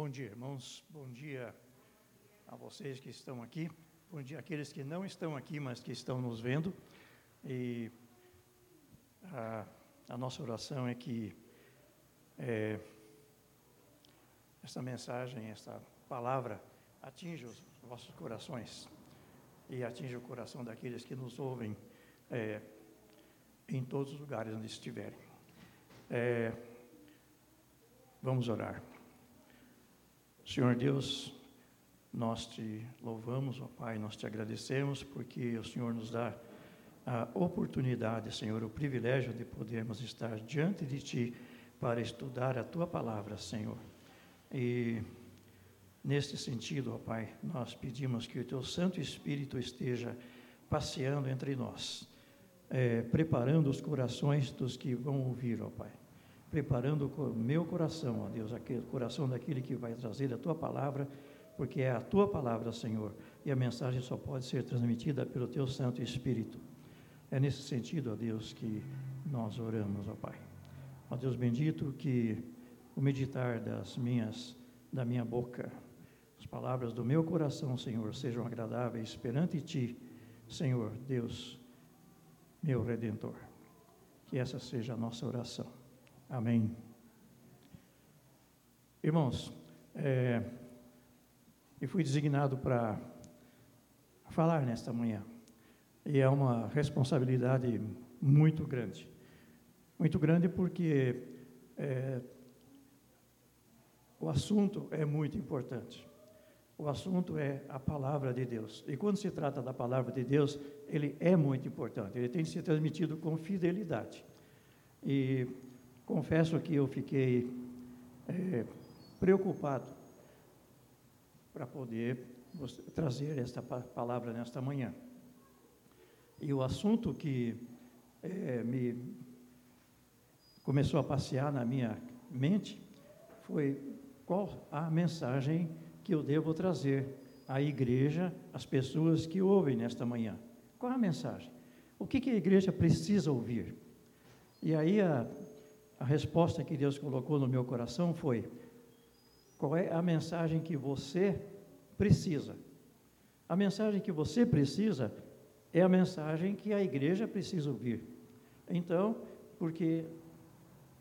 Bom dia, irmãos. Bom dia a vocês que estão aqui. Bom dia àqueles que não estão aqui, mas que estão nos vendo. E a, a nossa oração é que é, esta mensagem, esta palavra atinja os vossos corações e atinja o coração daqueles que nos ouvem é, em todos os lugares onde estiverem. É, vamos orar. Senhor Deus, nós te louvamos, ó Pai, nós te agradecemos porque o Senhor nos dá a oportunidade, Senhor, o privilégio de podermos estar diante de Ti para estudar a Tua palavra, Senhor. E neste sentido, ó Pai, nós pedimos que o Teu Santo Espírito esteja passeando entre nós, é, preparando os corações dos que vão ouvir, ó Pai. Preparando o meu coração, ó Deus, aquele coração daquele que vai trazer a Tua palavra porque é a tua palavra, Senhor, e a mensagem só pode ser transmitida pelo teu Santo Espírito. É nesse sentido, ó Deus, que nós oramos, ó Pai. Ó Deus bendito, que o meditar das minhas, da minha boca, as palavras do meu coração, Senhor, sejam agradáveis perante Ti, Senhor, Deus, meu Redentor. Que essa seja a nossa oração. Amém. Irmãos, é, e fui designado para falar nesta manhã. E é uma responsabilidade muito grande. Muito grande porque é, o assunto é muito importante. O assunto é a palavra de Deus. E quando se trata da palavra de Deus, ele é muito importante. Ele tem ser transmitido com fidelidade. E confesso que eu fiquei é, preocupado para poder trazer esta palavra nesta manhã. E o assunto que é, me começou a passear na minha mente foi qual a mensagem que eu devo trazer à igreja, às pessoas que ouvem nesta manhã. Qual a mensagem? O que, que a igreja precisa ouvir? E aí a, a resposta que Deus colocou no meu coração foi: qual é a mensagem que você precisa? A mensagem que você precisa é a mensagem que a igreja precisa ouvir. Então, porque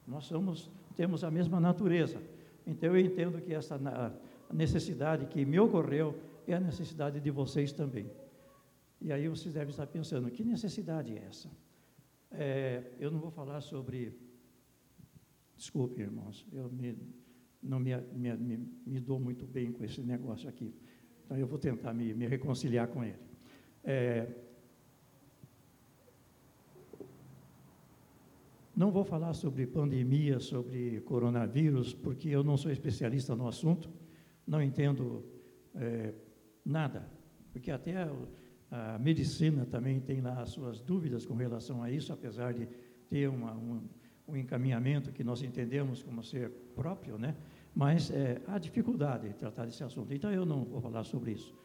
nós somos, temos a mesma natureza. Então, eu entendo que essa necessidade que me ocorreu é a necessidade de vocês também. E aí vocês devem estar pensando: que necessidade é essa? É, eu não vou falar sobre. Desculpe, irmãos, eu me não me, me, me, dou muito bem com esse negócio aqui. Então eu vou tentar me, me reconciliar com ele. É, não vou falar sobre pandemia, sobre coronavírus, porque eu não sou especialista no assunto, não entendo é, nada, porque até a, a, medicina também tem lá as suas dúvidas com relação a isso, apesar de ter uma, um, um encaminhamento que nós entendemos como ser próprio, né? mas é, há dificuldade em tratar desse assunto. Então, eu não vou falar sobre isso.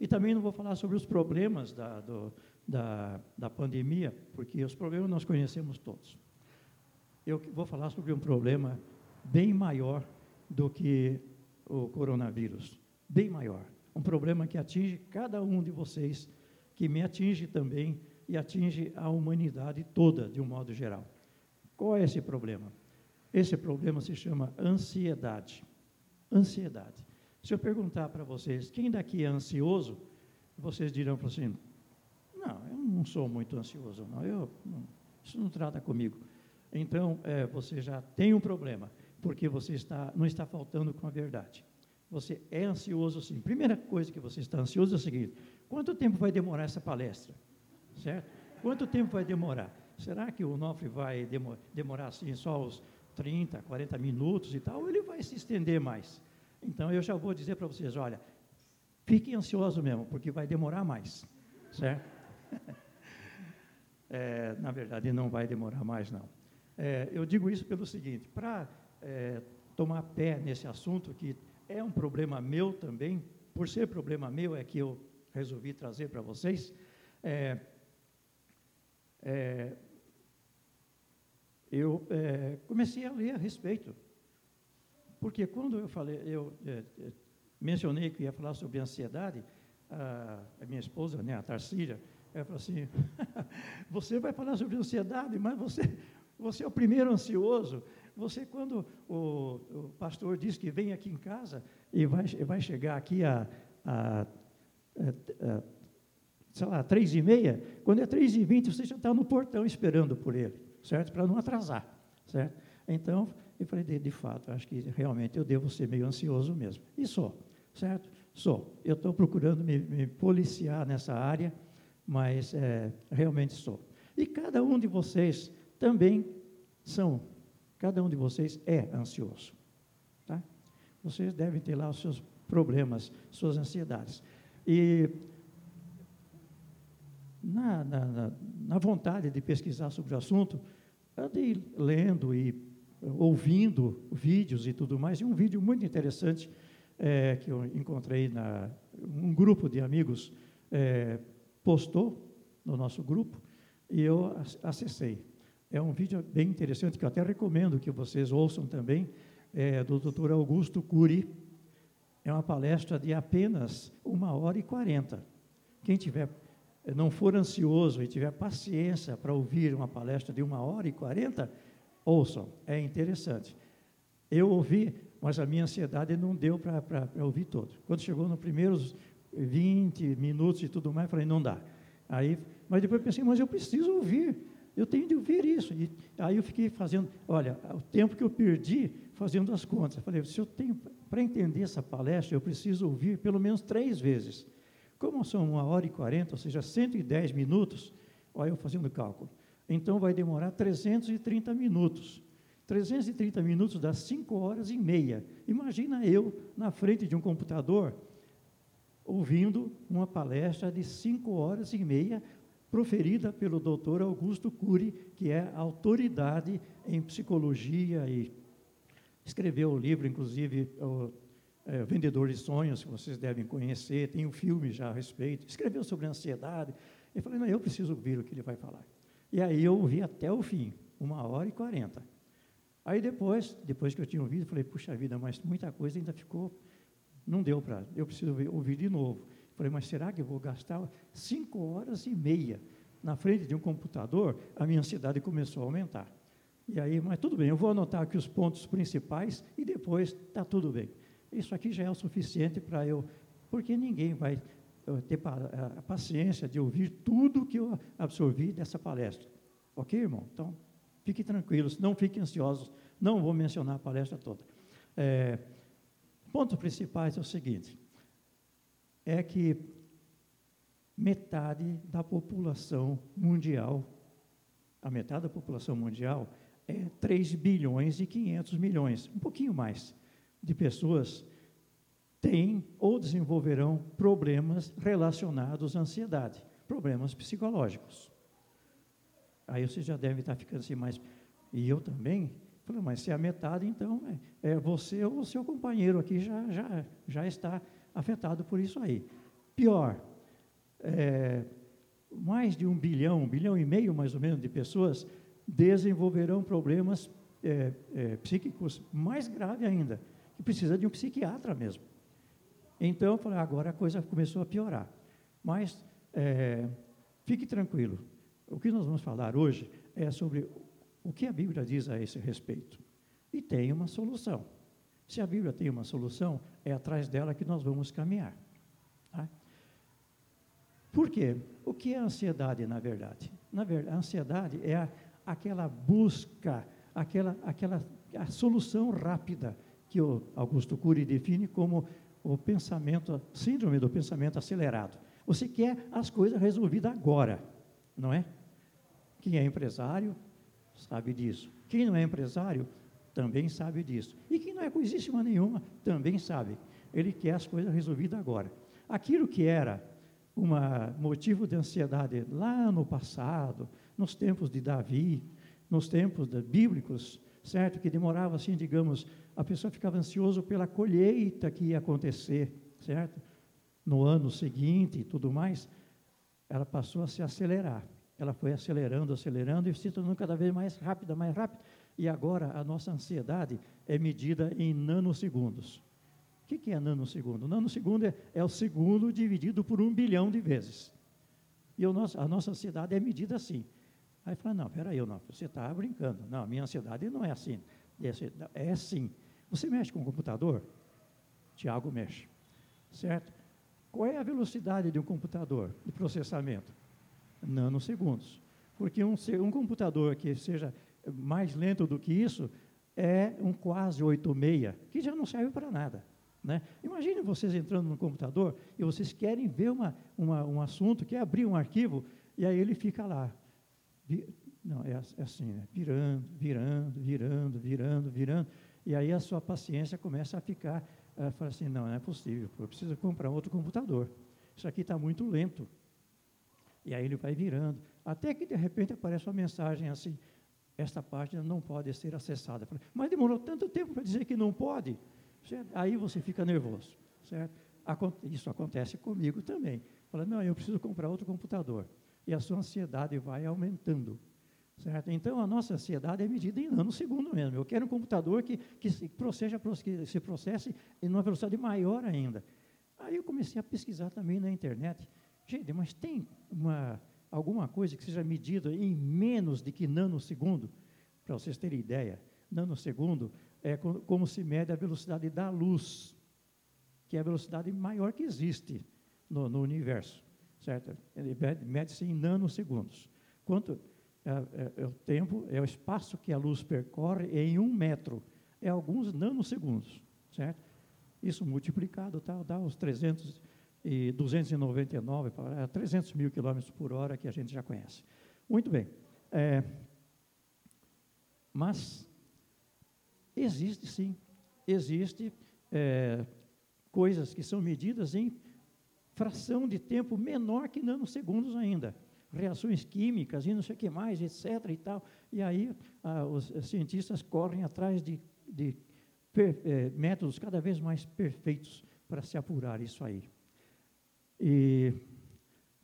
E também não vou falar sobre os problemas da, do, da, da pandemia, porque os problemas nós conhecemos todos. Eu vou falar sobre um problema bem maior do que o coronavírus, bem maior. Um problema que atinge cada um de vocês, que me atinge também e atinge a humanidade toda, de um modo geral. Qual é esse problema? Esse problema se chama ansiedade. Ansiedade. Se eu perguntar para vocês, quem daqui é ansioso, vocês dirão assim, não, eu não sou muito ansioso, não, eu, não, isso não trata comigo. Então, é, você já tem um problema, porque você está, não está faltando com a verdade. Você é ansioso sim. Primeira coisa que você está ansioso é o seguinte: quanto tempo vai demorar essa palestra? Certo? Quanto tempo vai demorar? Será que o Nofre vai demorar assim só os 30, 40 minutos e tal, ele vai se estender mais. Então eu já vou dizer para vocês, olha, fiquem ansiosos mesmo, porque vai demorar mais, certo? é, na verdade, não vai demorar mais, não. É, eu digo isso pelo seguinte, para é, tomar pé nesse assunto, que é um problema meu também, por ser problema meu é que eu resolvi trazer para vocês, é, é, eu é, comecei a ler a respeito. Porque quando eu falei, eu é, é, mencionei que ia falar sobre ansiedade, a, a minha esposa, né, a Tarsília, ela falou assim: você vai falar sobre ansiedade, mas você, você é o primeiro ansioso. Você, quando o, o pastor diz que vem aqui em casa e vai, vai chegar aqui a, a, a, a sei lá, três e meia, quando é três e vinte, você já está no portão esperando por ele, certo? Para não atrasar, certo? Então, eu falei, de, de fato, acho que realmente eu devo ser meio ansioso mesmo. E sou, certo? Sou. Eu estou procurando me, me, policiar nessa área, mas é, realmente sou. E cada um de vocês também são, cada um de vocês é ansioso. Tá? Vocês devem ter lá os seus problemas, suas ansiedades. E na, na, na, vontade de pesquisar sobre o assunto, andei lendo e ouvindo vídeos e tudo mais, e um vídeo muito interessante é, que eu encontrei na um grupo de amigos é, postou no nosso grupo e eu acessei. É um vídeo bem interessante que eu até recomendo que vocês ouçam também, é, do Dr. Augusto Cury. É uma palestra de apenas uma hora e quarenta. Quem tiver não for ansioso e tiver paciência para ouvir uma palestra de uma hora e quarenta, ouçam, é interessante. Eu ouvi, mas a minha ansiedade não deu para ouvir todo. Quando chegou nos primeiros 20 minutos e tudo mais, falei, não dá. Aí, mas depois pensei, mas eu preciso ouvir, eu tenho de ouvir isso. E aí eu fiquei fazendo, olha, o tempo que eu perdi fazendo as contas. Eu falei, se eu tenho, para entender essa palestra, eu preciso ouvir pelo menos três vezes. Como são uma hora e quarenta, ou seja, 110 minutos, olha eu fazendo cálculo, então vai demorar 330 minutos. 330 minutos dá 5 horas e meia. Imagina eu na frente de um computador ouvindo uma palestra de 5 horas e meia proferida pelo doutor Augusto Cury, que é autoridade em psicologia e escreveu o livro, inclusive, é, Vendedor de Sonhos, que vocês devem conhecer, tem um filme já a respeito, escreveu sobre ansiedade. Eu falei, não, eu preciso ouvir o que ele vai falar. E aí eu ouvi até o fim, uma hora e quarenta. Aí depois, depois que eu tinha ouvido, falei, puxa vida, mas muita coisa ainda ficou, não deu para, eu preciso ouvir, ouvir de novo. Falei, mas será que eu vou gastar cinco horas e meia na frente de um computador? A minha ansiedade começou a aumentar. E aí, mas tudo bem, eu vou anotar aqui os pontos principais e depois está tudo bem. Isso aqui já é o suficiente para eu, porque ninguém vai eh, ter a paciência de ouvir tudo que eu absorvi dessa palestra. Ok, irmão? Então, fiquem tranquilos, não fiquem ansiosos, não vou mencionar a palestra toda. É, pontos principais é o seguinte: é que metade da população mundial, a metade da população mundial é 3 bilhões e 500 milhões, um pouquinho mais de pessoas têm ou desenvolverão problemas relacionados à ansiedade, problemas psicológicos. Aí você já deve estar ficando assim, mas. E eu também? Falei, mas se é a metade, então é, é você ou o seu companheiro aqui já, já, já está afetado por isso aí. Pior, é, mais de um bilhão, um bilhão e meio mais ou menos de pessoas desenvolverão problemas é, é, psíquicos mais graves ainda que precisa de um psiquiatra mesmo. Então, eu falei, agora a coisa começou a piorar. Mas, é, fique tranquilo, o que nós vamos falar hoje é sobre o que a Bíblia diz a esse respeito. E tem uma solução. Se a Bíblia tem uma solução, é atrás dela que nós vamos caminhar. Tá? Por quê? O que é ansiedade, na verdade? Na verdade, a ansiedade é a, aquela busca, aquela, aquela a solução rápida que o Augusto Cury define como o pensamento, síndrome do pensamento acelerado. Você quer as coisas resolvidas agora, não é? Quem é empresário sabe disso. Quem não é empresário também sabe disso. E quem não é coisíssima nenhuma também sabe. Ele quer as coisas resolvidas agora. Aquilo que era um motivo de ansiedade lá no passado, nos tempos de Davi, nos tempos bíblicos, certo? Que demorava assim, digamos, a pessoa ficava ansioso pela colheita que ia acontecer, certo? No ano seguinte e tudo mais, ela passou a se acelerar. Ela foi acelerando, acelerando e se tornando cada vez mais rápida, mais rápida. E agora a nossa ansiedade é medida em nanosegundos. O que, que é nanosegundo? Nanosegundo é, é o segundo dividido por um bilhão de vezes. E nosso, a nossa ansiedade é medida assim. Aí fala, não, peraí, não, você está brincando. Não, a minha ansiedade não é assim. É, assim. Você mexe com o computador? Tiago mexe. Certo? Qual é a velocidade de um computador de processamento? Nanosegundos. Porque um, um computador que seja mais lento do que isso é um quase 86, que já não serve para nada. Né? Imagine vocês entrando no computador e vocês querem ver uma, uma, um assunto, quer abrir um arquivo, e aí ele fica lá. Não, é, é assim, né? virando, virando, virando, virando, virando. E aí a sua paciência começa a ficar, uh, fala assim, não, não é possível, eu preciso comprar outro computador. Isso aqui está muito lento. E aí ele vai virando. Até que de repente aparece uma mensagem assim, esta página não pode ser acessada. Mas demorou tanto tempo para dizer que não pode. Aí você fica nervoso. Certo? Isso acontece comigo também. Fala, não, eu preciso comprar outro computador. E a sua ansiedade vai aumentando. Certo? Então, a nossa ansiedade é medida em nanosegundo mesmo. Eu quero um computador que, que, se, proceja, que se processe em uma velocidade maior ainda. Aí eu comecei a pesquisar também na internet. Gente, mas tem uma, alguma coisa que seja medida em menos de que nanosegundo? Para vocês terem ideia, nanosegundo é como se mede a velocidade da luz, que é a velocidade maior que existe no, no universo, certo? Mede-se em nanosegundos. Quanto é, é, é, o tempo, é o espaço que a luz percorre em um metro, é alguns nanosegundos, certo? Isso multiplicado tá, dá os 300 e 299, 300 mil quilômetros por hora que a gente já conhece. Muito bem. É, mas Existe sim, existe é, coisas que são medidas em fração de tempo menor que nanosegundos ainda. Reações químicas e não sei o que mais, etc. e tal. E aí ah, os cientistas correm atrás de, de per, é, métodos cada vez mais perfeitos para se apurar isso aí. E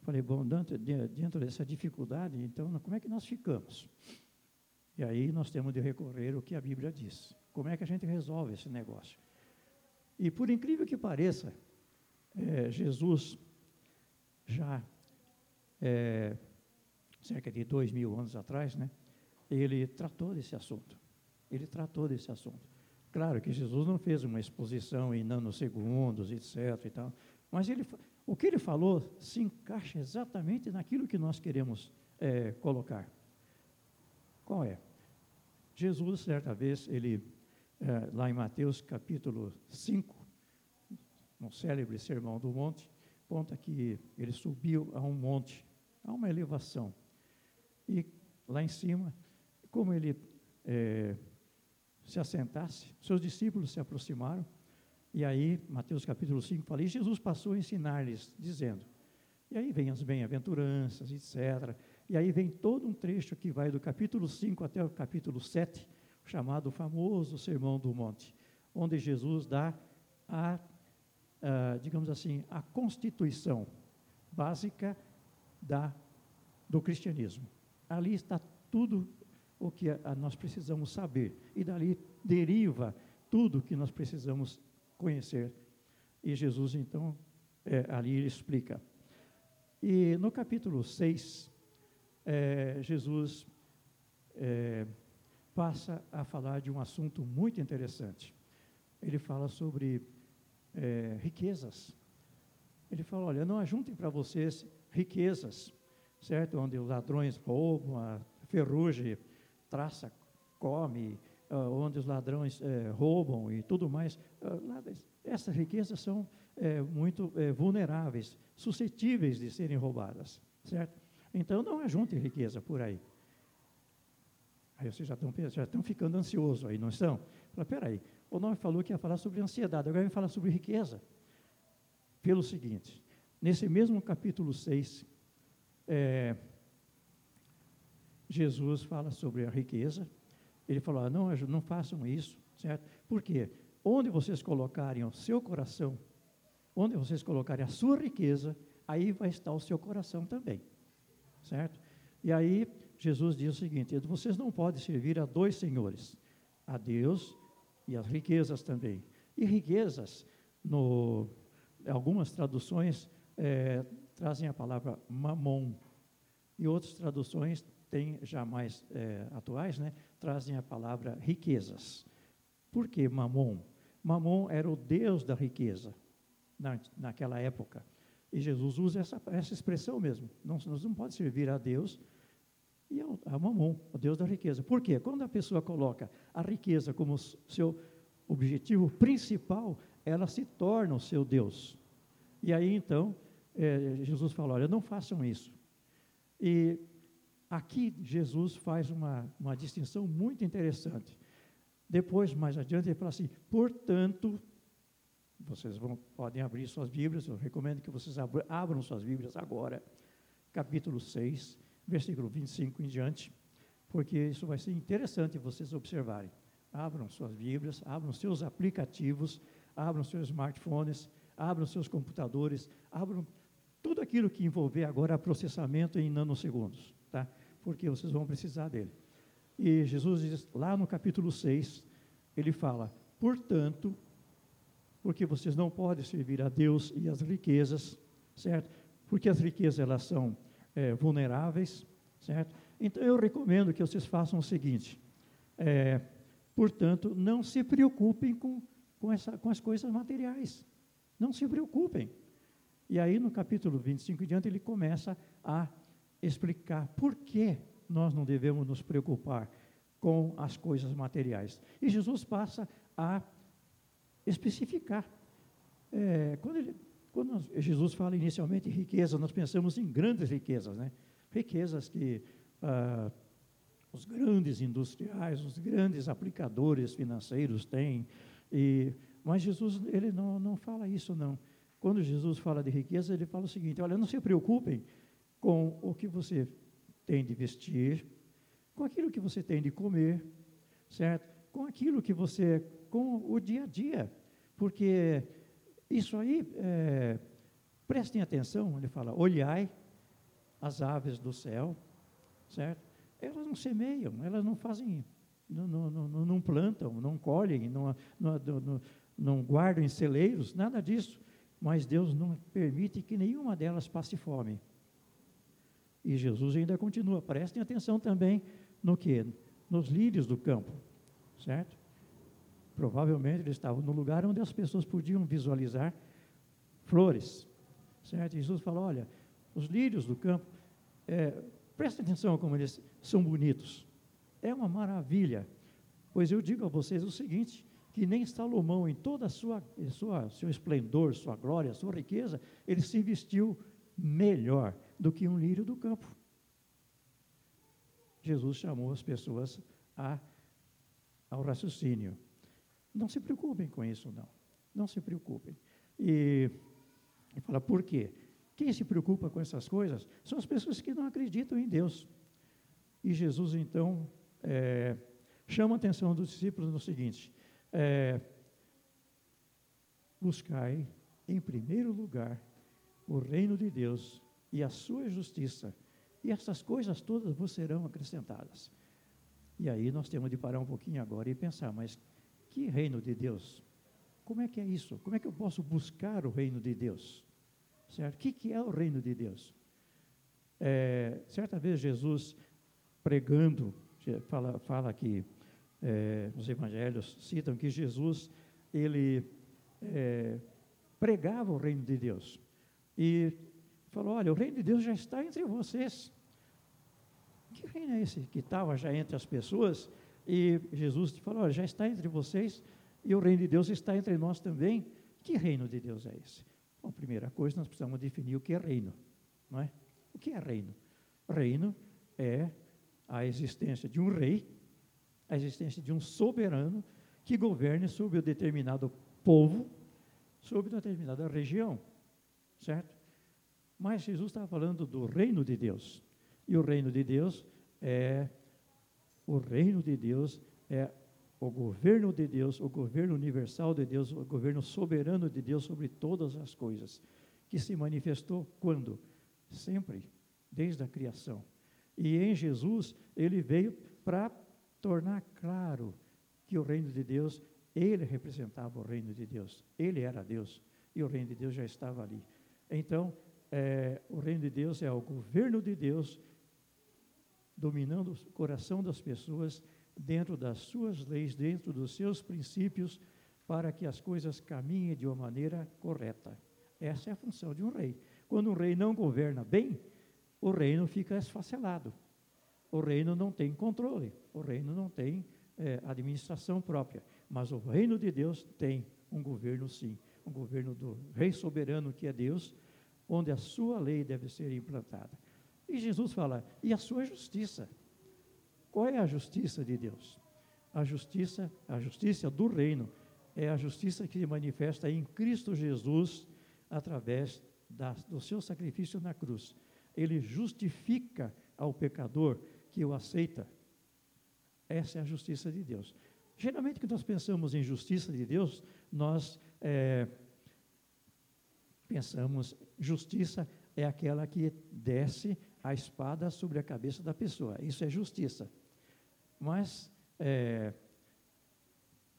falei, bom, dentro, dentro dessa dificuldade, então, como é que nós ficamos? E aí nós temos de recorrer ao que a Bíblia diz. Como é que a gente resolve esse negócio? E por incrível que pareça, é, Jesus já é, cerca de dois mil anos atrás, né, ele tratou desse assunto. Ele tratou desse assunto. Claro que Jesus não fez uma exposição em nanosegundos, etc. E tal, mas ele, o que ele falou se encaixa exatamente naquilo que nós queremos é, colocar. Qual é? Jesus, certa vez, ele é, lá em Mateus capítulo 5, no célebre Sermão do Monte, conta que ele subiu a um monte, a uma elevação. E lá em cima, como ele é, se assentasse, seus discípulos se aproximaram, e aí, Mateus capítulo 5 fala, e Jesus passou a ensinar-lhes, dizendo, e aí vem as bem-aventuranças, etc. E aí vem todo um trecho que vai do capítulo 5 até o capítulo 7, chamado famoso Sermão do Monte, onde Jesus dá a, a digamos assim, a constituição básica da, do cristianismo. Ali está tudo o que a, a nós precisamos saber, e dali deriva tudo o que nós precisamos conhecer. E Jesus, então, é, ali ele explica. E no capítulo 6, é, Jesus é, passa a falar de um assunto muito interessante. Ele fala sobre é, riquezas. Ele fala: olha, não ajuntem para vocês riquezas, certo? Onde os ladrões roubam, a ferrugem traça, come, uh, onde os ladrões uh, roubam e tudo mais. Uh, essas riquezas são é, muito é, vulneráveis, suscetíveis de serem roubadas, certo? Então não ajunte riqueza por aí. Aí vocês já estão, já estão ficando ansiosos aí, não estão? Fala, peraí, o nome falou que ia falar sobre ansiedade, agora vai falar sobre riqueza. Pelo seguinte, nesse mesmo capítulo 6, é, Jesus fala sobre a riqueza. Ele falou, ah, não, não façam isso, certo? Por quê? Onde vocês colocarem o seu coração, onde vocês colocarem a sua riqueza, aí vai estar o seu coração também, certo? E aí Jesus diz o seguinte: vocês não podem servir a dois senhores, a Deus e as riquezas também. E riquezas, no, algumas traduções é, trazem a palavra mamon, e outras traduções têm já mais é, atuais, né, trazem a palavra riquezas. Por que mamon? Mamon era o deus da riqueza na, naquela época. E Jesus usa essa, essa expressão mesmo. Não, nós não pode servir a Deus e a mamon, o Deus da riqueza. Por quê? Quando a pessoa coloca a riqueza como seu objetivo principal, ela se torna o seu Deus. E aí então, é, Jesus fala: olha, não façam isso. E aqui Jesus faz uma, uma distinção muito interessante. Depois, mais adiante, ele fala assim: portanto, vocês vão, podem abrir suas Bíblias, eu recomendo que vocês abram suas Bíblias agora, capítulo 6, versículo 25 em diante, porque isso vai ser interessante vocês observarem. Abram suas Bíblias, abram seus aplicativos, abram seus smartphones, abram seus computadores, abram tudo aquilo que envolver agora processamento em nanosegundos, tá? porque vocês vão precisar dele. E Jesus diz, lá no capítulo 6, ele fala: portanto, porque vocês não podem servir a Deus e as riquezas, certo? Porque as riquezas elas são é, vulneráveis, certo? Então eu recomendo que vocês façam o seguinte: é, portanto, não se preocupem com, com, essa, com as coisas materiais, não se preocupem. E aí no capítulo 25 em diante ele começa a explicar por que nós não devemos nos preocupar com as coisas materiais. E Jesus passa a especificar. É, quando, ele, quando Jesus fala inicialmente em riqueza, nós pensamos em grandes riquezas, né? riquezas que ah, os grandes industriais, os grandes aplicadores financeiros têm. E, mas Jesus ele não, não fala isso, não. Quando Jesus fala de riqueza, ele fala o seguinte: olha, não se preocupem com o que você tem de vestir, com aquilo que você tem de comer, certo? Com aquilo que você, com o dia a dia, porque isso aí, é, prestem atenção, ele fala, olhai as aves do céu, certo? Elas não semeiam, elas não fazem, não, não, não, não plantam, não colhem, não, não, não guardam em celeiros, nada disso. Mas Deus não permite que nenhuma delas passe fome. E Jesus ainda continua. Prestem atenção também no que? Nos lírios do campo, certo? Provavelmente eles estavam no lugar onde as pessoas podiam visualizar flores, certo? Jesus falou: olha, os lírios do campo, é, prestem atenção como eles são bonitos. É uma maravilha. Pois eu digo a vocês o seguinte: que nem Salomão, em toda a sua, sua seu esplendor, sua glória, sua riqueza, ele se vestiu melhor do que um lírio do campo. Jesus chamou as pessoas a, ao raciocínio. Não se preocupem com isso, não. Não se preocupem. E, e fala, por quê? Quem se preocupa com essas coisas são as pessoas que não acreditam em Deus. E Jesus, então, é, chama a atenção dos discípulos no seguinte: é, buscai, em primeiro lugar, o reino de Deus e a sua justiça, e essas coisas todas vos serão acrescentadas. E aí nós temos de parar um pouquinho agora e pensar, mas que reino de Deus? Como é que é isso? Como é que eu posso buscar o reino de Deus? Certo? O que, que é o reino de Deus? É, certa vez Jesus pregando, fala, fala que é, os evangelhos citam que Jesus, ele é, pregava o reino de Deus. E falou: Olha, o reino de Deus já está entre vocês. Que reino é esse que estava já entre as pessoas? E Jesus falou: Olha, já está entre vocês e o reino de Deus está entre nós também. Que reino de Deus é esse? Bom, primeira coisa, nós precisamos definir o que é reino, não é? O que é reino? Reino é a existência de um rei, a existência de um soberano que governe sobre um determinado povo, sobre uma determinada região, certo? Mas Jesus estava falando do reino de Deus. E o reino de Deus é o reino de Deus é o governo de Deus, o governo universal de Deus, o governo soberano de Deus sobre todas as coisas, que se manifestou quando? Sempre, desde a criação. E em Jesus, ele veio para tornar claro que o reino de Deus Ele representava o reino de Deus. Ele era Deus e o reino de Deus já estava ali. Então, é, o reino de Deus é o governo de Deus dominando o coração das pessoas dentro das suas leis, dentro dos seus princípios, para que as coisas caminhem de uma maneira correta. Essa é a função de um rei. Quando um rei não governa bem, o reino fica esfacelado. O reino não tem controle, o reino não tem é, administração própria. Mas o reino de Deus tem um governo, sim, um governo do rei soberano que é Deus, onde a sua lei deve ser implantada. E Jesus fala: e a sua justiça? Qual é a justiça de Deus? A justiça, a justiça do reino é a justiça que se manifesta em Cristo Jesus através da, do seu sacrifício na cruz. Ele justifica ao pecador que o aceita. Essa é a justiça de Deus. Geralmente, quando nós pensamos em justiça de Deus, nós é, pensamos, justiça é aquela que desce a espada sobre a cabeça da pessoa. Isso é justiça. Mas, é,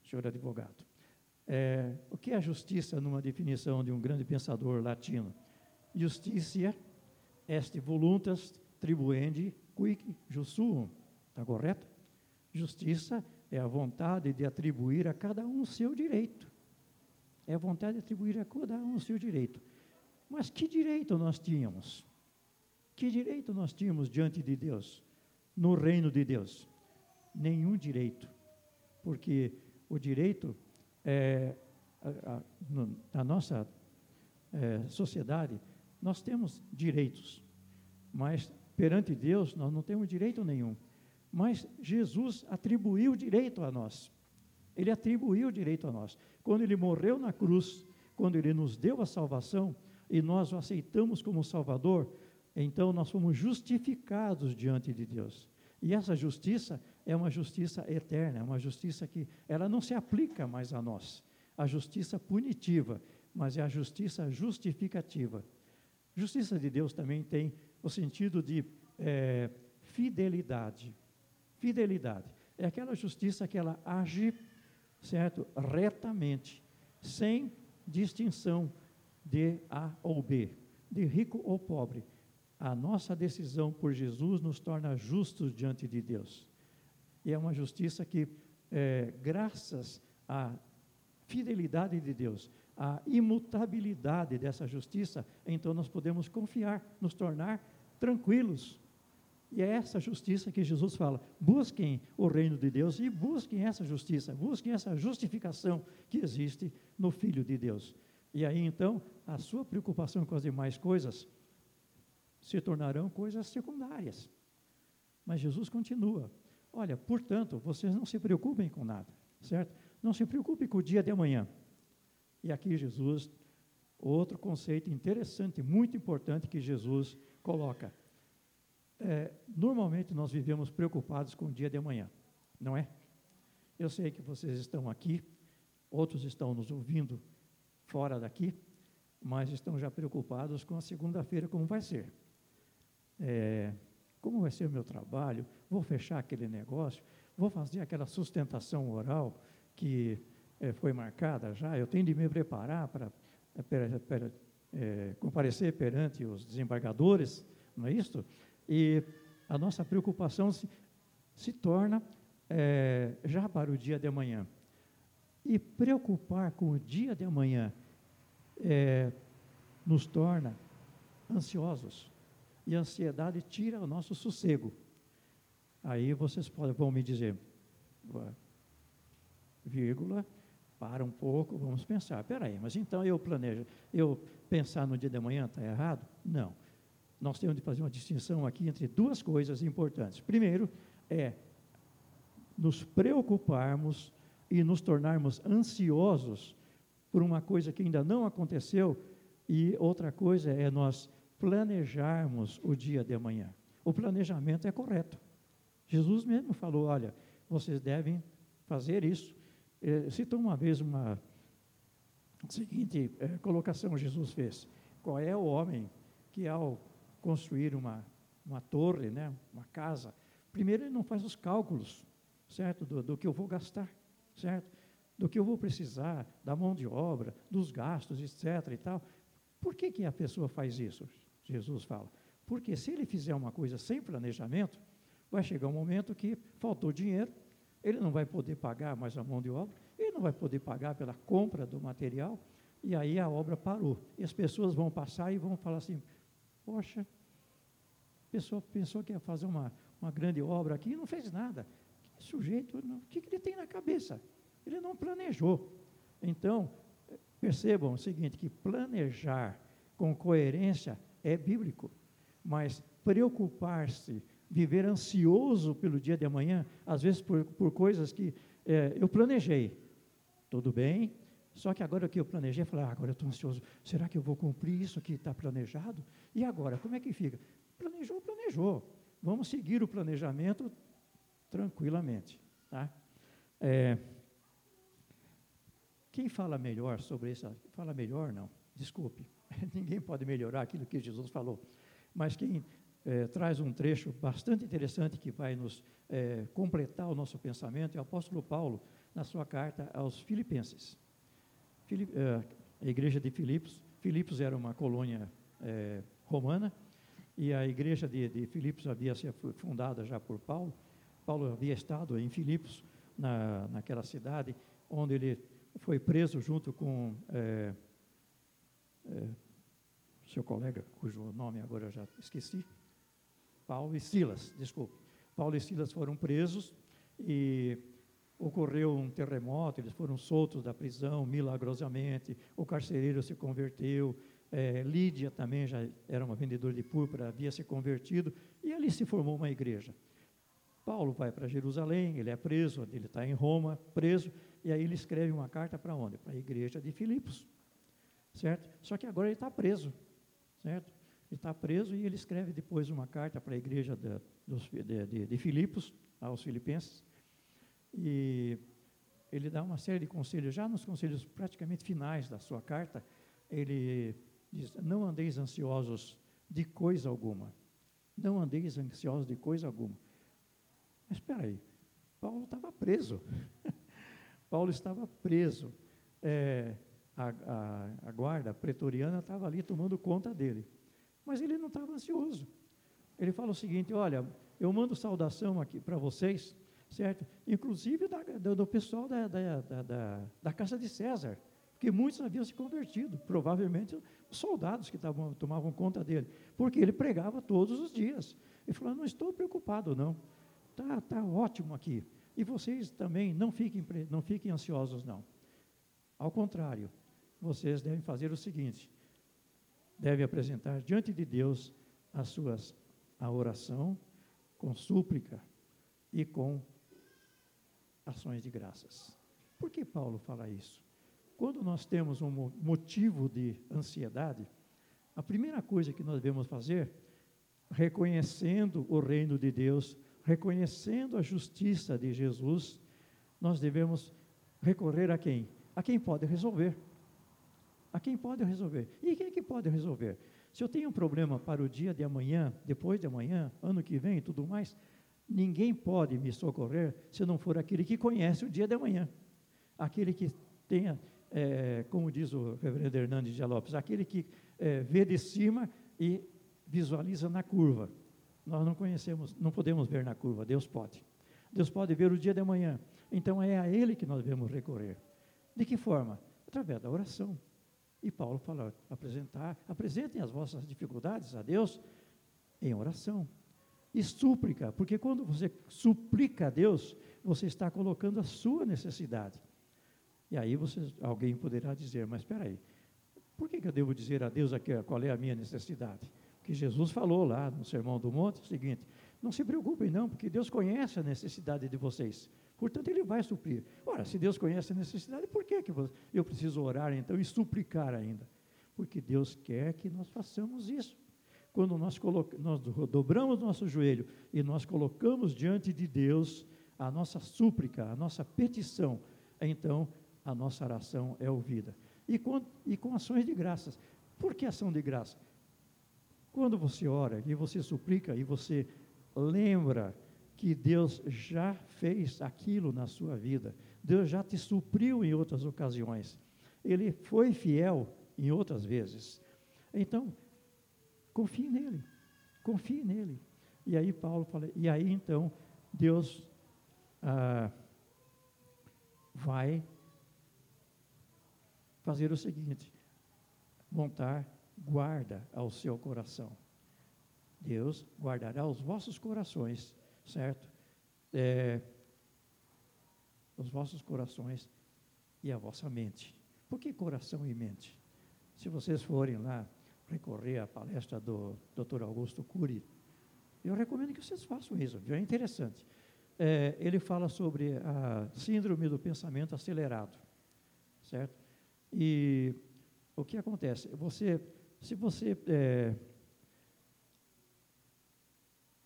senhor advogado, é, o que é justiça numa definição de um grande pensador latino? Justicia est voluntas tribuendi quic jussuum. Está correto? Justiça é a vontade de atribuir a cada um seu direito. É a vontade de atribuir a cada um o seu direito. Mas que direito nós tínhamos? Que direito nós tínhamos diante de Deus, no reino de Deus? Nenhum direito. Porque o direito, é, a, a, na nossa é, sociedade, nós temos direitos, mas perante Deus nós não temos direito nenhum. Mas Jesus atribuiu direito a nós. Ele atribuiu direito a nós. Quando ele morreu na cruz, quando ele nos deu a salvação e nós o aceitamos como Salvador, então nós fomos justificados diante de Deus. E essa justiça é uma justiça eterna, é uma justiça que ela não se aplica mais a nós. A justiça punitiva, mas é a justiça justificativa. Justiça de Deus também tem o sentido de é, fidelidade. Fidelidade é aquela justiça que ela age certo? Retamente, sem distinção de A ou B, de rico ou pobre. A nossa decisão por Jesus nos torna justos diante de Deus. E é uma justiça que, é, graças à fidelidade de Deus, à imutabilidade dessa justiça, então nós podemos confiar, nos tornar tranquilos e é essa justiça que Jesus fala: busquem o reino de Deus e busquem essa justiça, busquem essa justificação que existe no Filho de Deus. E aí então, a sua preocupação com as demais coisas se tornarão coisas secundárias. Mas Jesus continua: olha, portanto, vocês não se preocupem com nada, certo? Não se preocupem com o dia de amanhã. E aqui Jesus, outro conceito interessante, muito importante que Jesus coloca é, normalmente nós vivemos preocupados com o dia de amanhã, não é? Eu sei que vocês estão aqui, outros estão nos ouvindo fora daqui, mas estão já preocupados com a segunda-feira, como vai ser. É, como vai ser o meu trabalho? Vou fechar aquele negócio? Vou fazer aquela sustentação oral que é, foi marcada já? Eu tenho de me preparar para, é, comparecer perante os desembargadores, não é isso? E a nossa preocupação se, se torna é, já para o dia de amanhã. E preocupar com o dia de amanhã é, nos torna ansiosos. E a ansiedade tira o nosso sossego. Aí vocês podem, vão me dizer, vírgula, para um pouco, vamos pensar. Peraí, mas então eu planejo, eu pensar no dia de amanhã está errado? Não nós temos de fazer uma distinção aqui entre duas coisas importantes. Primeiro, é nos preocuparmos e nos tornarmos ansiosos por uma coisa que ainda não aconteceu, e outra coisa é nós planejarmos o dia de amanhã. O planejamento é correto. Jesus mesmo falou: olha, vocês devem fazer isso. É, citou uma vez uma seguinte é, colocação Jesus fez: qual é o homem que ao construir uma, uma torre, né, uma casa, primeiro ele não faz os cálculos, certo, do, do que eu vou gastar, certo? Do que eu vou precisar da mão de obra, dos gastos, etc. e tal. Por que, que a pessoa faz isso? Jesus fala. Porque se ele fizer uma coisa sem planejamento, vai chegar um momento que faltou dinheiro, ele não vai poder pagar mais a mão de obra, ele não vai poder pagar pela compra do material, e aí a obra parou. E as pessoas vão passar e vão falar assim: Poxa, a pessoa pensou que ia fazer uma, uma grande obra aqui e não fez nada. Que sujeito, o que, que ele tem na cabeça? Ele não planejou. Então, percebam o seguinte: que planejar com coerência é bíblico, mas preocupar-se, viver ansioso pelo dia de amanhã, às vezes por, por coisas que é, eu planejei, tudo bem, só que agora que eu planejei, eu falei, ah, agora eu estou ansioso, será que eu vou cumprir isso que está planejado? E agora, como é que fica? Planejou, planejou. Vamos seguir o planejamento tranquilamente. Tá? É, quem fala melhor sobre isso? Fala melhor, não, desculpe. Ninguém pode melhorar aquilo que Jesus falou. Mas quem é, traz um trecho bastante interessante que vai nos é, completar o nosso pensamento é o apóstolo Paulo, na sua carta aos Filipenses. Filip, é, a igreja de Filipos, Filipos era uma colônia romana, e a igreja de, de Filipos havia sido fundada já por Paulo. Paulo havia estado em Filipos, na, naquela cidade, onde ele foi preso junto com é, é, seu colega, cujo nome agora já esqueci, Paulo e Silas, desculpe. Paulo e Silas foram presos e ocorreu um terremoto, eles foram soltos da prisão milagrosamente, o carcereiro se converteu, é, Lídia também já era uma vendedora de púrpura, havia se convertido, e ali se formou uma igreja. Paulo vai para Jerusalém, ele é preso, ele está em Roma, preso, e aí ele escreve uma carta para onde? Para a igreja de Filipos, certo? Só que agora ele está preso, certo? Ele está preso e ele escreve depois uma carta para a igreja de, de, de, de Filipos, aos filipenses, e ele dá uma série de conselhos, já nos conselhos praticamente finais da sua carta, ele diz: Não andeis ansiosos de coisa alguma. Não andeis ansiosos de coisa alguma. Mas espera aí, Paulo estava preso. Paulo estava preso. É, a, a, a guarda pretoriana estava ali tomando conta dele. Mas ele não estava ansioso. Ele fala o seguinte: Olha, eu mando saudação aqui para vocês certo? Inclusive da, do, do, pessoal da, da, da, da, casa de César, porque muitos haviam se convertido, provavelmente os soldados que tavam, tomavam conta dele, porque ele pregava todos os dias. Ele falou: não estou preocupado, não, tá, tá ótimo aqui. E vocês também não fiquem, não fiquem ansiosos, não. Ao contrário, vocês devem fazer o seguinte: devem apresentar diante de Deus as suas a oração com súplica e com ações de graças. Por que Paulo fala isso? Quando nós temos um motivo de ansiedade, a primeira coisa que nós devemos fazer, reconhecendo o reino de Deus, reconhecendo a justiça de Jesus, nós devemos recorrer a quem? A quem pode resolver. A quem pode resolver. E quem é que pode resolver? Se eu tenho um problema para o dia de amanhã, depois de amanhã, ano que vem e tudo mais, Ninguém pode me socorrer se não for aquele que conhece o dia de amanhã. Aquele que tenha, é, como diz o reverendo Hernandes de Lopes, aquele que é, vê de cima e visualiza na curva. Nós não conhecemos, não podemos ver na curva, Deus pode. Deus pode ver o dia de amanhã. Então é a Ele que nós devemos recorrer. De que forma? Através da oração. E Paulo fala, apresentar, apresentem as vossas dificuldades a Deus em oração e súplica, porque quando você suplica a Deus, você está colocando a sua necessidade. E aí você, alguém poderá dizer, mas espera aí, por que, que eu devo dizer a Deus qual é a minha necessidade? Porque Jesus falou lá no Sermão do Monte o seguinte, não se preocupem não, porque Deus conhece a necessidade de vocês. Portanto, Ele vai suprir. Ora, se Deus conhece a necessidade, por que, que eu preciso orar então e suplicar ainda? Porque Deus quer que nós façamos isso quando nós, nós dobramos nosso joelho e nós colocamos diante de Deus a nossa súplica, a nossa petição, então a nossa oração é ouvida. E com, e com ações de graças. Por que ação de graça? Quando você ora e você suplica e você lembra que Deus já fez aquilo na sua vida. Deus já te supriu em outras ocasiões. Ele foi fiel em outras vezes. Então, confie nele. Confie nele. E aí Paulo fala, e aí então Deus ah, vai fazer o seguinte: montar guarda ao seu coração. Deus guardará os vossos corações, certo? É, os vossos corações e a vossa mente. Por que coração e mente? Se vocês forem lá recorrer à palestra do Dr. Augusto Cury, eu recomendo que vocês façam isso, viu? é interessante. É, ele fala sobre a síndrome do pensamento acelerado, certo? E o que acontece? Você, se você é,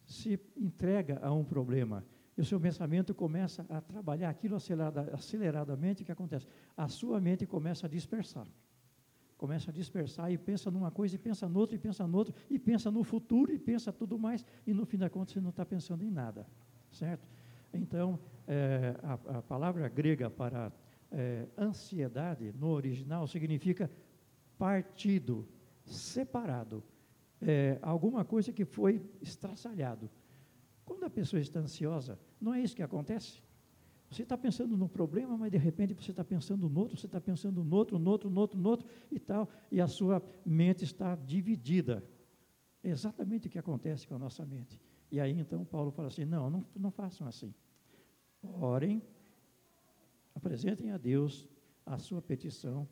se entrega a um problema e o seu pensamento começa a trabalhar aquilo acelerada, aceleradamente, o que acontece? A sua mente começa a dispersar. Começa a dispersar e pensa numa coisa, e pensa noutra, e pensa noutra, e pensa no futuro, e pensa tudo mais, e no fim da conta você não está pensando em nada, certo? Então, é, a, a, palavra grega para é, ansiedade, no original, significa partido, separado, é, alguma coisa que foi estraçalhado. Quando a pessoa está ansiosa, não é isso que acontece? Você está pensando no problema, mas de repente você está pensando no outro, você está pensando no outro, no outro, no outro, no outro e tal, e a sua mente está dividida. É exatamente o que acontece com a nossa mente. E aí então Paulo fala assim: não, não, não façam assim. Orem, apresentem a Deus a sua petição,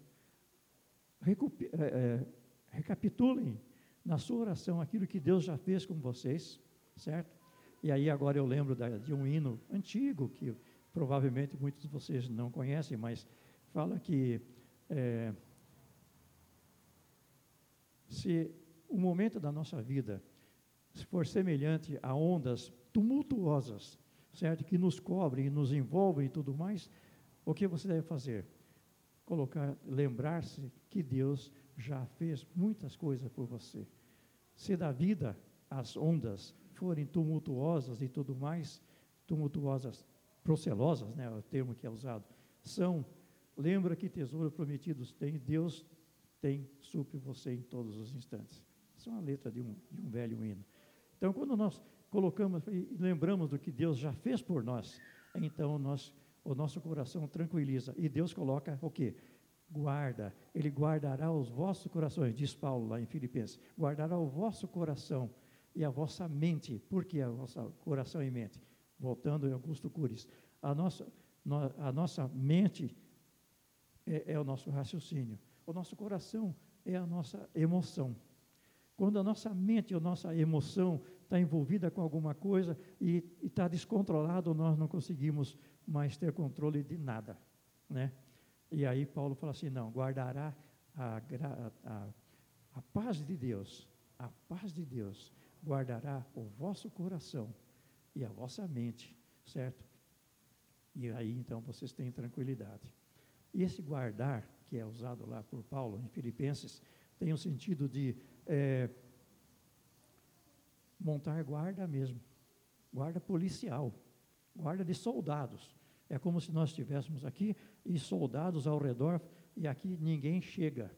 é, é, recapitulem na sua oração aquilo que Deus já fez com vocês, certo? E aí agora eu lembro da, de um hino antigo que provavelmente muitos de vocês não conhecem, mas fala que é, se o momento da nossa vida for semelhante a ondas tumultuosas, certo, que nos cobrem e nos envolvem e tudo mais, o que você deve fazer? Colocar, lembrar-se que Deus já fez muitas coisas por você. Se da vida as ondas forem tumultuosas e tudo mais, tumultuosas, procelosas, né, é o termo que é usado, são, lembra que tesouro prometidos tem, Deus tem, supre você em todos os instantes. Isso é uma letra de um, de um velho hino. Então, quando nós colocamos e lembramos do que Deus já fez por nós, então nós, o nosso coração tranquiliza. E Deus coloca o quê? Guarda, Ele guardará os vossos corações, diz Paulo lá em Filipenses, guardará o vosso coração e a vossa mente. Por que a vossa coração e mente? Voltando a Augusto Curis, a nossa, a nossa mente é, é o nosso raciocínio, o nosso coração é a nossa emoção. Quando a nossa mente, a nossa emoção está envolvida com alguma coisa e está descontrolado, nós não conseguimos mais ter controle de nada, né? E aí Paulo fala assim, não, guardará a, a, a paz de Deus, a paz de Deus guardará o vosso coração e a vossa mente, certo? E aí então vocês têm tranquilidade. E esse guardar, que é usado lá por Paulo em Filipenses, tem o sentido de é, montar guarda mesmo, guarda policial, guarda de soldados. É como se nós estivéssemos aqui e soldados ao redor e aqui ninguém chega.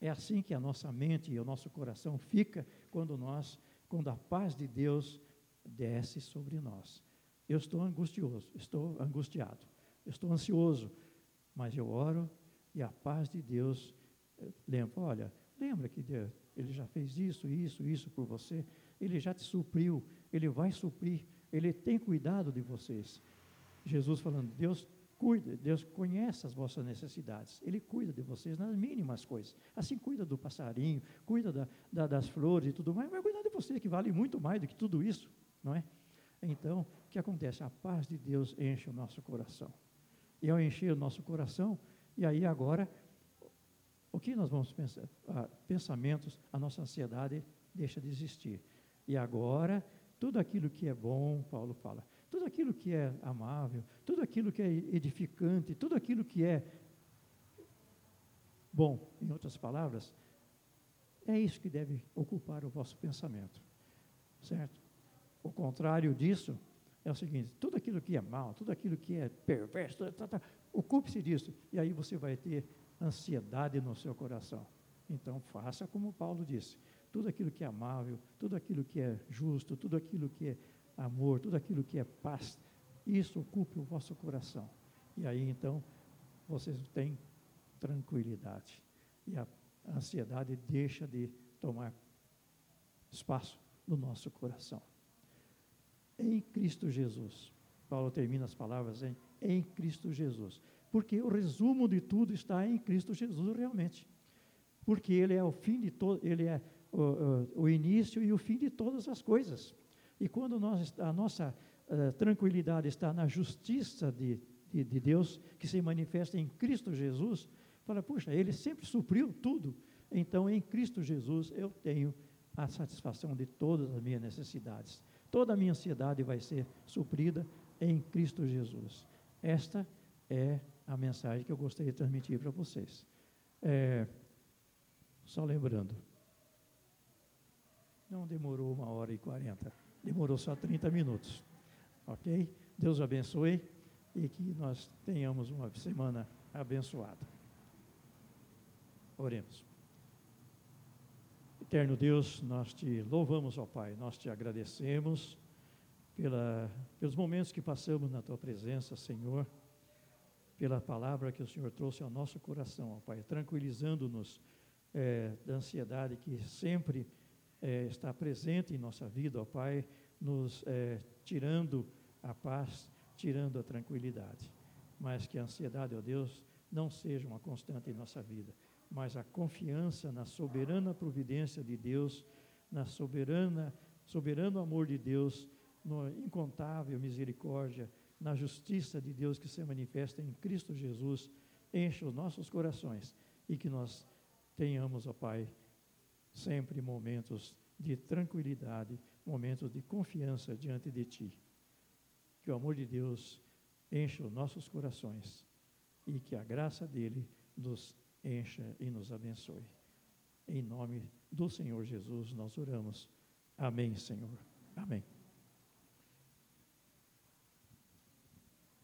É assim que a nossa mente e o nosso coração fica quando nós quando a paz de Deus desce sobre nós. Eu estou angustioso, estou angustiado, estou ansioso, mas eu oro e a paz de Deus eh, lembra, olha, lembra que Deus, ele já fez isso, isso, isso por você, ele já te supriu, ele vai suprir, ele tem cuidado de vocês. Jesus falando, Deus cuida, Deus conhece as vossas necessidades, Ele cuida de vocês nas mínimas coisas. Assim cuida do passarinho, cuida da, da, das flores e tudo mais, vai cuidar de você, que vale muito mais do que tudo isso, não é? Então, o que acontece? A paz de Deus enche o nosso coração. E ao encher o nosso coração, e aí agora, o que nós vamos pensar? Ah, pensamentos, a nossa ansiedade deixa de existir. E agora, tudo aquilo que é bom, Paulo fala, tudo aquilo que é amável, tudo aquilo que é edificante, tudo aquilo que é bom, em outras palavras, é isso que deve ocupar o vosso pensamento, certo? O contrário disso é o seguinte: tudo aquilo que é mal, tudo aquilo que é perverso, tá, tá, ocupe-se disso. E aí você vai ter ansiedade no seu coração. Então faça como Paulo disse: tudo aquilo que é amável, tudo aquilo que é justo, tudo aquilo que é amor, tudo aquilo que é paz, isso ocupe o vosso coração. E aí então vocês têm tranquilidade. E a ansiedade deixa de tomar espaço no nosso coração. Em Cristo Jesus. Paulo termina as palavras em, em Cristo Jesus. Porque o resumo de tudo está em Cristo Jesus realmente. Porque ele é o fim de todo, ele é o, o, início e o fim de todas as coisas. E quando nós, a nossa uh, tranquilidade está na justiça de, de, de Deus, que se manifesta em Cristo Jesus, fala, puxa, ele sempre supriu tudo. Então, em Cristo Jesus, eu tenho a satisfação de todas as minhas necessidades. Toda a minha ansiedade vai ser suprida em Cristo Jesus. Esta é a mensagem que eu gostaria de transmitir para vocês. É, só lembrando, não demorou uma hora e quarenta, demorou só 30 minutos. Ok? Deus abençoe e que nós tenhamos uma semana abençoada. Oremos. Eterno Deus, nós te louvamos, ó Pai, nós te agradecemos pela, pelos momentos que passamos na tua presença, Senhor, pela palavra que o Senhor trouxe ao nosso coração, ó Pai, tranquilizando-nos é, da ansiedade que sempre é, está presente em nossa vida, ó Pai, nos é, tirando a paz, tirando a tranquilidade. Mas que a ansiedade, ó Deus, não seja uma constante em nossa vida mas a confiança na soberana providência de Deus, na soberana, soberano amor de Deus, na incontável misericórdia, na justiça de Deus que se manifesta em Cristo Jesus, enche os nossos corações e que nós tenhamos, ó Pai, sempre momentos de tranquilidade, momentos de confiança diante de Ti. Que o amor de Deus enche os nossos corações e que a graça dele nos encha e nos abençoe. Em nome do Senhor Jesus nós oramos. Amém, Senhor. Amém.